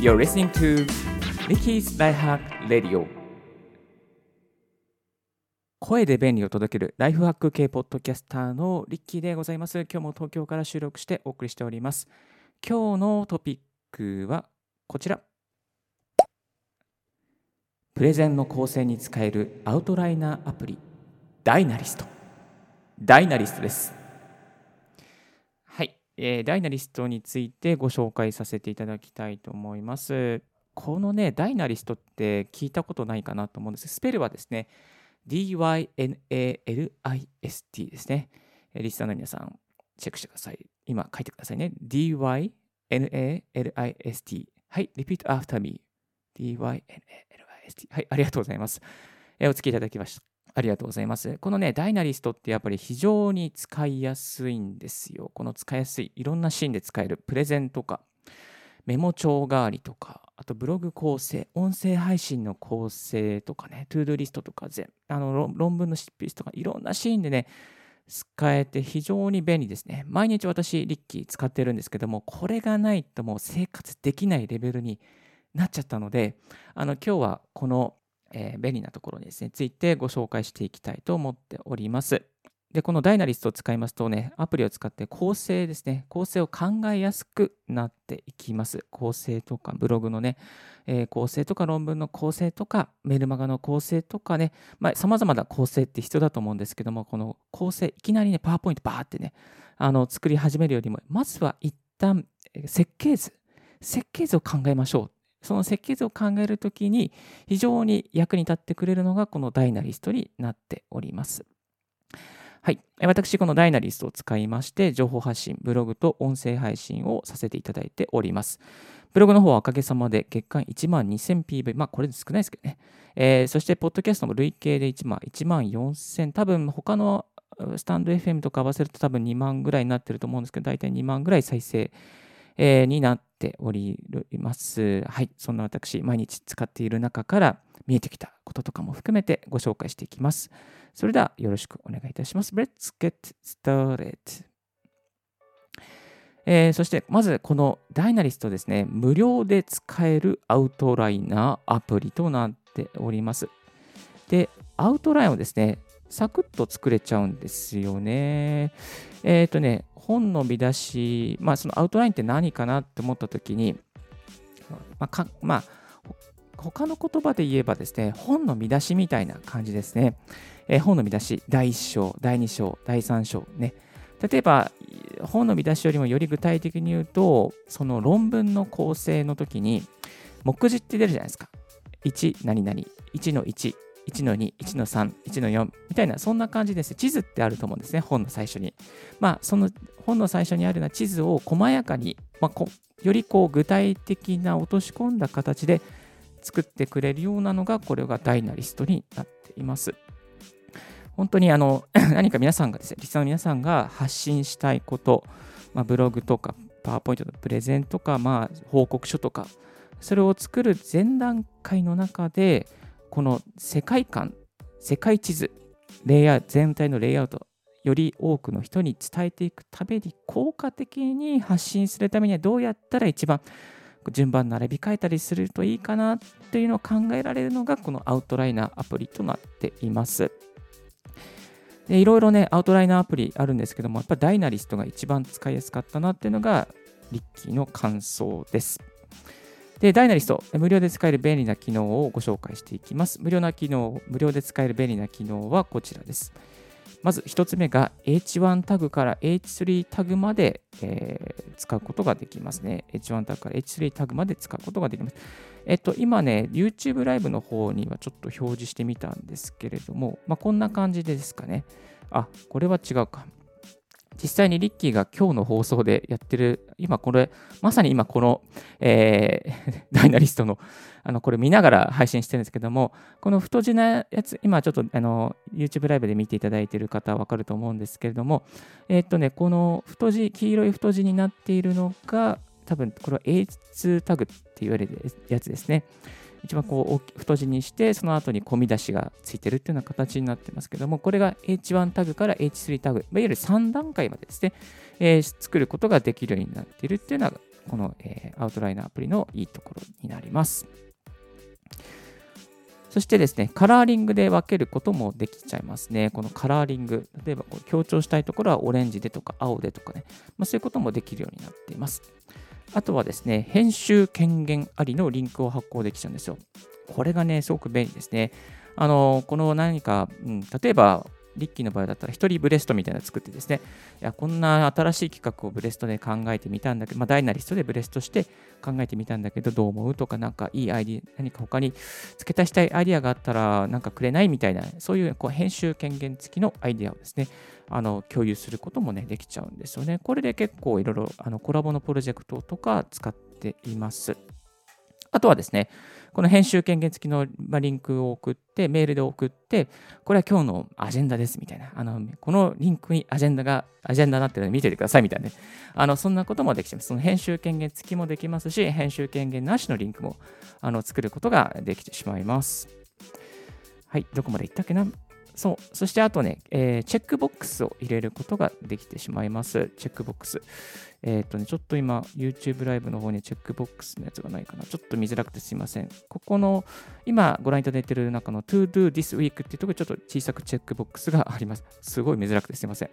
You're listening to Ricky's Lifehack Radio 声で便利を届けるライフハック系ポッドキャスターのリッキーでございます。今日も東京から収録してお送りしております。今日のトピックはこちら。プレゼンの構成に使えるアウトライナーアプリ、ダイナリスト。ダイナリストです。えー、ダイナリストについてご紹介させていただきたいと思います。このね、ダイナリストって聞いたことないかなと思うんです。スペルはですね、DYNALIST ですね。リスナーの皆さん、チェックしてください。今書いてくださいね。DYNALIST。はい、repeat after me. DYNALIST。はい、ありがとうございます。えお付きいただきました。ありがとうございます。このね、ダイナリストってやっぱり非常に使いやすいんですよ。この使いやすい、いろんなシーンで使えるプレゼンとか、メモ帳代わりとか、あとブログ構成、音声配信の構成とかね、 ToDo リストとか全、あの論文の執筆とか、いろんなシーンでね、使えて非常に便利ですね。毎日私、リッキー使ってるんですけども、これがないともう生活できないレベルになっちゃったので、あの今日はこの、えー、便利なところですね、ついてご紹介していきたいと思っております。で、この Dynalist を使いますとね、アプリを使って構成ですね、構成を考えやすくなっていきます。構成とか、ブログのね、えー、構成とか論文の構成とか、メルマガの構成とかね、まあ、様々な構成って必要だと思うんですけども、この構成、いきなりね、パワーポイントバーってね、あの、作り始めるよりも、まずは一旦、設計図、設計図を考えましょう。その設計図を考えるときに非常に役に立ってくれるのがこのダイナリストになっております。はい。私、このダイナリストを使いまして、情報発信、ブログと音声配信をさせていただいております。ブログの方はおかげさまで月間1万 2000PV、まあこれ少ないですけどね。えー、そして、ポッドキャストも累計で1万、1万4000、多分他のスタンド FM とか合わせると多分2万ぐらいになってると思うんですけど、大体2万ぐらい再生、えー、になっております。はい。そんな私、毎日使っている中から見えてきたこととかも含めてご紹介していきます。それではよろしくお願いいたします。Let's get started. えー、そしてまずこのダイナリストですね、無料で使えるアウトライナーアプリとなっております。で、アウトラインをですね、サクッと作れちゃうんですよね。えっ、ー、とね、本の見出し、まあそのアウトラインって何かなって思った時に、まあ、かまあ、他の言葉で言えばですね、本の見出しみたいな感じですね。えー、本の見出し、第1章、第2章、第3章ね。例えば、本の見出しよりもより具体的に言うと、その論文の構成の時に、目次って出るじゃないですか。1、何々、1の1、1の2、1の3、1の4みたいな、そんな感じです。地図ってあると思うんですね、本の最初に。まあ、その本の最初にあるような地図を細やかに、まあ、よりこう具体的な落とし込んだ形で作ってくれるようなのが、これがダイナリストになっています。本当にあの 何か皆さんがですね、リスナーの皆さんが発信したいこと、まあ、ブログとか、パワーポイントのプレゼンとか、まあ、報告書とか、それを作る前段階の中で、この世界観、世界地図、レイヤー、全体のレイアウト、より多くの人に伝えていくために効果的に発信するためにはどうやったら一番順番並び替えたりするといいかなっていうのを考えられるのがこのアウトライナーアプリとなっています。でいろいろね、アウトライナーアプリあるんですけども、やっぱダイナリストが一番使いやすかったなっていうのが、リッキーの感想です。で、ダイナリスト、無料で使える便利な機能をご紹介していきます。無料な機能、無料で使える便利な機能はこちらです。まず1つ目が H1 タグから H3 タグまで、えー、使うことができますね。H1 タグから H3 タグまで使うことができます。えっと、今ね、YouTube ライブの方にはちょっと表示してみたんですけれども、まあ、こんな感じですかね。あ、これは違うか。実際にリッキーが今日の放送でやってる、今これ、まさに今この、えー、ダイナリストの、あの、これ見ながら配信してるんですけども、この太字なやつ、今ちょっとあの、YouTube ライブで見ていただいている方はわかると思うんですけれども、えー、っとね、この太字、黄色い太字になっているのが、多分これは H2 タグって言われるやつですね。一番こう太字にして、その後に込み出しがついてるっていうような形になってますけども、これが H1 タグから H3 タグ、いわゆる3段階までですね、えー、作ることができるようになっているっていうようなこの、えー、アウトライナーアプリのいいところになります。そしてですね、カラーリングで分けることもできちゃいますね。このカラーリング、例えばこう強調したいところはオレンジでとか青でとかね、まあ、そういうこともできるようになっています。あとはですね、編集権限ありのリンクを発行できちゃうんですよ。これがね、すごく便利ですね。あの、この何か、うん、例えば、リッキーの場合だったら、一人ブレストみたいなの作ってですね、いや、こんな新しい企画をブレストで考えてみたんだけど、まあ、ダイナリストでブレストして考えてみたんだけど、どう思うとか、なんかいいアイディア、何か他に付け足したいアイディアがあったら、なんかくれないみたいな、そういうこう編集権限付きのアイディアをですね、あの共有することもね、できちゃうんですよね。これで結構いろいろあのコラボのプロジェクトとか使っています。あとはですね、この編集権限付きのリンクを送って、メールで送って、これは今日のアジェンダですみたいな。あのこのリンクにアジェンダが、アジェンダになってるので見ててくださいみたいなね。あのそんなこともできてます。その編集権限付きもできますし、編集権限なしのリンクもあの作ることができてしまいます。はい、どこまでいったっけな？そう。そしてあとね、えー、チェックボックスを入れることができてしまいます。チェックボックス。えっ、ー、とね、ちょっと今、YouTube ライブの方にチェックボックスのやつがないかな。ちょっと見づらくてすいません。ここの、今ご覧いただいている中の To Do This Week っていうところにちょっと小さくチェックボックスがあります。すごい見づらくてすいません。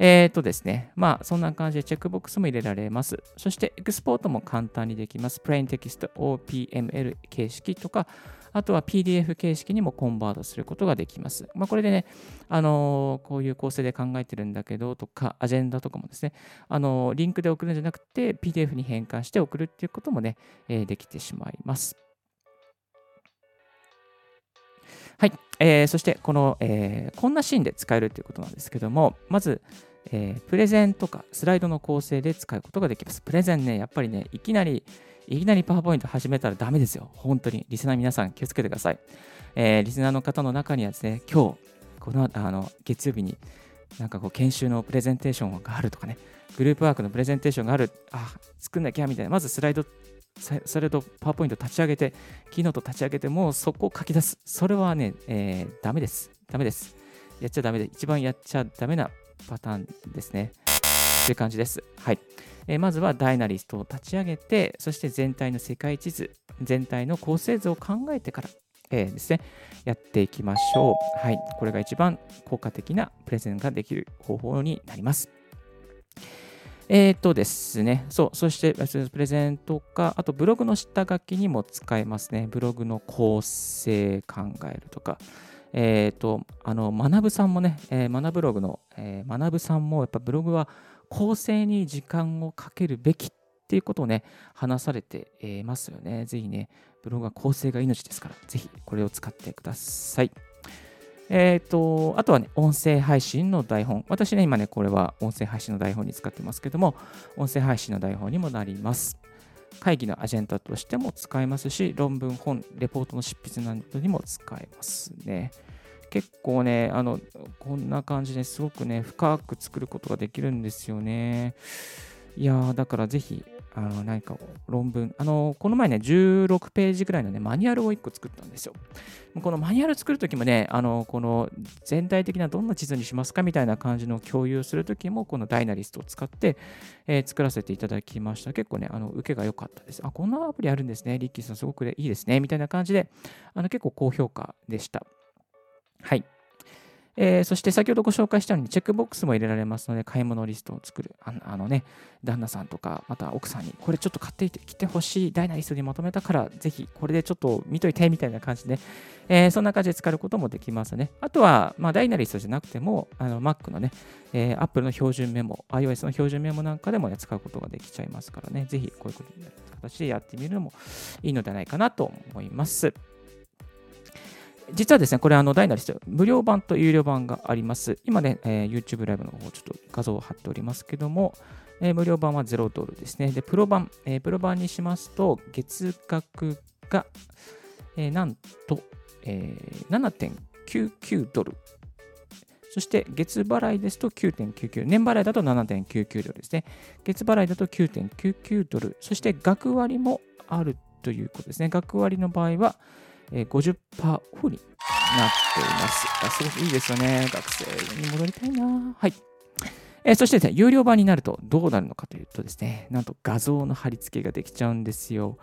えっ、ー、とですね、まあそんな感じでチェックボックスも入れられます。そしてエクスポートも簡単にできます。プレインテキスト OPML 形式とか、あとは PDF 形式にもコンバートすることができます。まあ、これでね、あの、こういう構成で考えてるんだけどとか、アジェンダとかもですね、あの、リンクで送るんじゃなくて、PDF に変換して送るっていうこともね、え、できてしまいます。はい、えー、そしてこの、えー、こんなシーンで使えるということなんですけども、まず、えー、プレゼンとかスライドの構成で使うことができます。プレゼンね、やっぱりね、いきなりいきなりパワーポイント始めたらダメですよ。本当に。リスナー皆さん気をつけてください。えー、リスナーの方の中にはですね、今日、このあの月曜日になんかこう研修のプレゼンテーションがあるとかね、グループワークのプレゼンテーションがある、あ、作んなきゃみたいな、まずスライド、それとパワーポイント立ち上げて、キーノート立ち上げて、もうそこを書き出す。それはね、えー、ダメです。ダメです。やっちゃダメで、一番やっちゃダメなパターンですね。という感じです。はい。えー、まずはダイナリストを立ち上げて、そして全体の世界地図、全体の構成図を考えてから、えー、ですね、やっていきましょう。はい。これが一番効果的なプレゼンができる方法になります。えっ、ー、とですね、そう、そしてプレゼンとか、あとブログの下書きにも使えますね。ブログの構成考えるとか。えっ、ー、と、あの、学ぶさんもね、えー、学ブログの、えー、学ぶさんもやっぱブログは構成に時間をかけるべきっていうことをね、話されていますよね。ぜひね、ブログは構成が命ですから、ぜひこれを使ってください。えっ、ー、と、あとはね、音声配信の台本。私ね、今ね、これは音声配信の台本に使ってますけども、音声配信の台本にもなります。会議のアジェンダとしても使えますし、論文、本、レポートの執筆などにも使えますね。結構ね、あの、こんな感じですごくね、深く作ることができるんですよね。いやー、だからぜひ、あの、何か論文、あの、この前ね、16ページぐらいのね、マニュアルを1個作ったんですよ。このマニュアル作るときもね、あの、この全体的などんな地図にしますかみたいな感じの共有するときも、このダイナリストを使って、えー、作らせていただきました。結構ね、あの、受けが良かったです。あ、こんなアプリあるんですね。リッキーさんすごくいいですね。みたいな感じで、あの、結構高評価でした。はい。えー、そして先ほどご紹介したようにチェックボックスも入れられますので、買い物リストを作る。ああのね、旦那さんとか、また奥さんに、これちょっと買ってきてほしいダイナリストにまとめたから、ぜひこれでちょっと見といてみたいな感じで、えー、そんな感じで使うこともできますね。あとは、まあ、ダイナリストじゃなくても、あの Mac のね、えー、Apple の標準メモ、iOS の標準メモなんかでも、ね、使うことができちゃいますからね、ぜひこういう形でやってみるのもいいのではないかなと思います。実はですね、これ、あの、ダイナリスト、無料版と有料版があります。今ね、えー、YouTube ライブの方、ちょっと画像を貼っておりますけども、えー、無料版は0ドルですね。で、プロ版、えー、プロ版にしますと、月額が、えー、なんと、えー、7.99ドル。そして月払いですと9.99、年払いだと7.99ドルですね。月払いだと9.99ドル。そして額割もあるということですね。額割の場合は、え、50%オフになっています。あすごくいいですよね。学生に戻りたいな。はい。えー、そしてですね、有料版になるとどうなるのかというとですね、なんと画像の貼り付けができちゃうんですよ。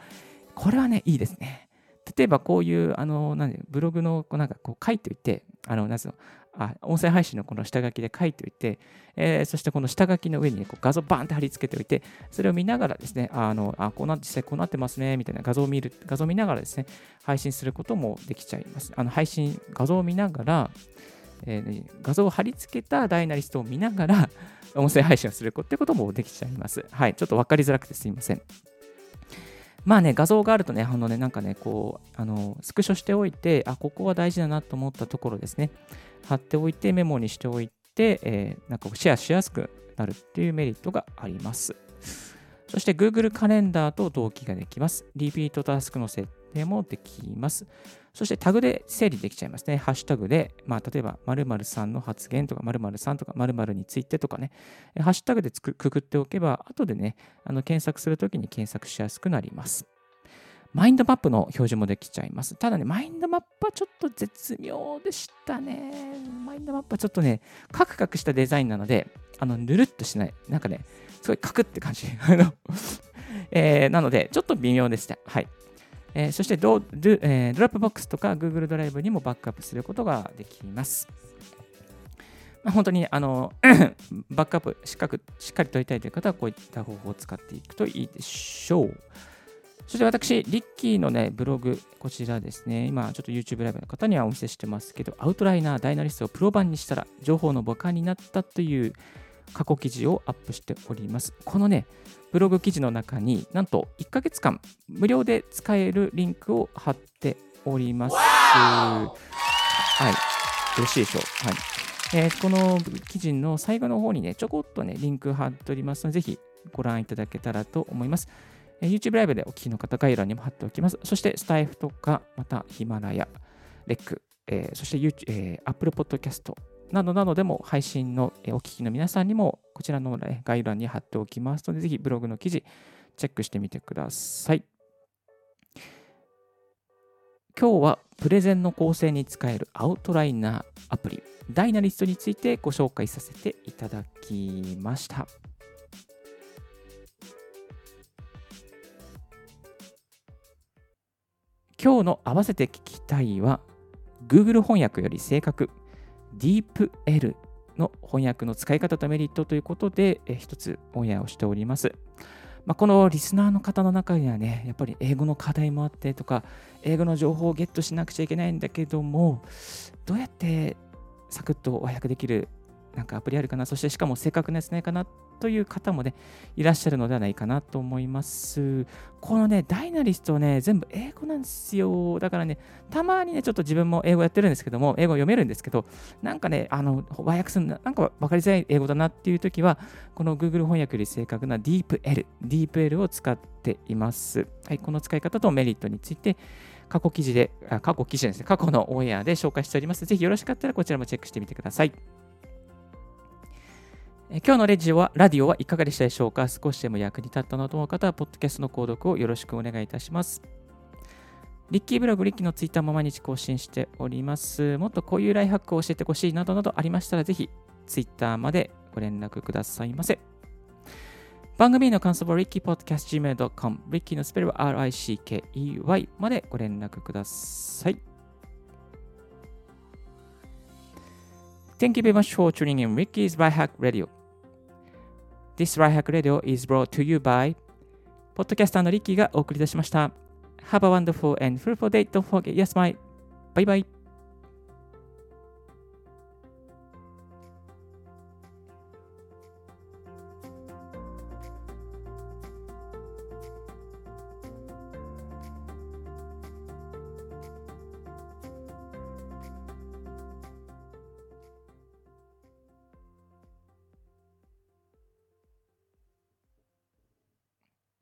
これはね、いいですね。例えばこういう、あの、なんブログのこうなんかこう書いておいて、あの、なんつうの、あ音声配信のこの下書きで書いておいて、えー、そしてこの下書きの上に、こう画像バーンって貼り付けておいて、それを見ながらですね、あのあこうな実際こうなってますね、みたいな画像を見る、画像を見ながらですね、配信することもできちゃいます。あの配信、画像を見ながら、えー、画像を貼り付けたダイナリストを見ながら、音声配信をするってこともできちゃいます。はい、ちょっと分かりづらくてすいません。まあね、画像があるとね、あのね、なんかね、こう、あの、スクショしておいて、あ、ここは大事だなと思ったところですね、貼っておいて、メモにしておいて、えー、なんかシェアしやすくなるっていうメリットがあります。そして Google カレンダーと同期ができます。リピートタスクの設定もできます。そしてタグで整理できちゃいますね。ハッシュタグで、まあ、例えば、〇〇さんの発言とか、〇〇さんとか、〇〇についてとかね、ハッシュタグでくくっておけば、後でね、あの検索するときに検索しやすくなります。マインドマップの表示もできちゃいます。ただね、マインドマップはちょっと絶妙でしたね。マインドマップはちょっとね、カクカクしたデザインなので、あの、ぬるっとしない。なんかね、すごいカクって感じ。あのえー、なので、ちょっと微妙でした。はい。えー、そしてドド、えー、 Dropbox とか Google ドライブにもバックアップすることができます。まあ、本当にあの バックアップしっかしっかり取りたいという方はこういった方法を使っていくといいでしょう。そして私、リッキーのね、ブログ、こちらですね、今ちょっと YouTube ライブの方にはお見せしてますけど、アウトライナー、ダイナリストをプロ版にしたら、情報の母艦になったという過去記事をアップしております。このね、ブログ記事の中になんと1ヶ月間無料で使えるリンクを貼っております。はい。よろしいでしょう？はい。えー、この記事の最後の方にね、ちょこっとね、リンク貼っておりますので、ぜひご覧いただけたらと思います。え、YouTube ライブでお聞きの方、概要欄にも貼っておきます。そして、スタイフとか、またヒマラヤ、レック、えー、そして、YouTube えー、Apple Podcast などなどでも配信のお聞きの皆さんにもこちらの概要欄に貼っておきますので、ぜひブログの記事チェックしてみてください。今日はプレゼンの構成に使えるアウトライナーアプリ、ダイナリストについてご紹介させていただきました。今日の合わせて聞きたいは Google 翻訳より正確 DeepL の翻訳の使い方とメリットということで、え一つオンエアをしております。まあ、このリスナーの方の中にはね、やっぱり英語の課題もあってとか、英語の情報をゲットしなくちゃいけないんだけども、どうやってサクッと和訳できるなんかアプリあるかな、そしてしかも正確なやつないかなという方もね、いらっしゃるのではないかなと思います。このね、ダイナリストね、全部英語なんですよ。だからね、たまにね、ちょっと自分も英語やってるんですけども、英語読めるんですけど、なんかね、あの、和訳するの、なんか分かりづらい英語だなっていう時は、この Google 翻訳より正確な DeepL、DeepL を使っています。はい、この使い方とメリットについて、過去記事で、あ過去記事ですね、過去のオンエアで紹介しております。ぜひよろしかったらこちらもチェックしてみてください。今日のレジオは、ラディオはいかがでしたでしょうか？少しでも役に立ったなと思う方は、ポッドキャストの購読をよろしくお願いいたします。リッキーブログ、リッキーのツイッターも毎日更新しております。もっとこういうライフハックを教えてほしいなどなどありましたら、ぜひツイッターまでご連絡くださいませ。番組の感想は rickypodcastgmail.com、リッキーのスペルは RICKEY までご連絡ください。Thank you very much for tuning in Ricky's Right Hack Radio. This Right Hack Radio is brought to you by ポッドキャスターのリッキーがお送りいたしました。Have a wonderful and fruitful day. Don't forget, yes, my. Bye bye.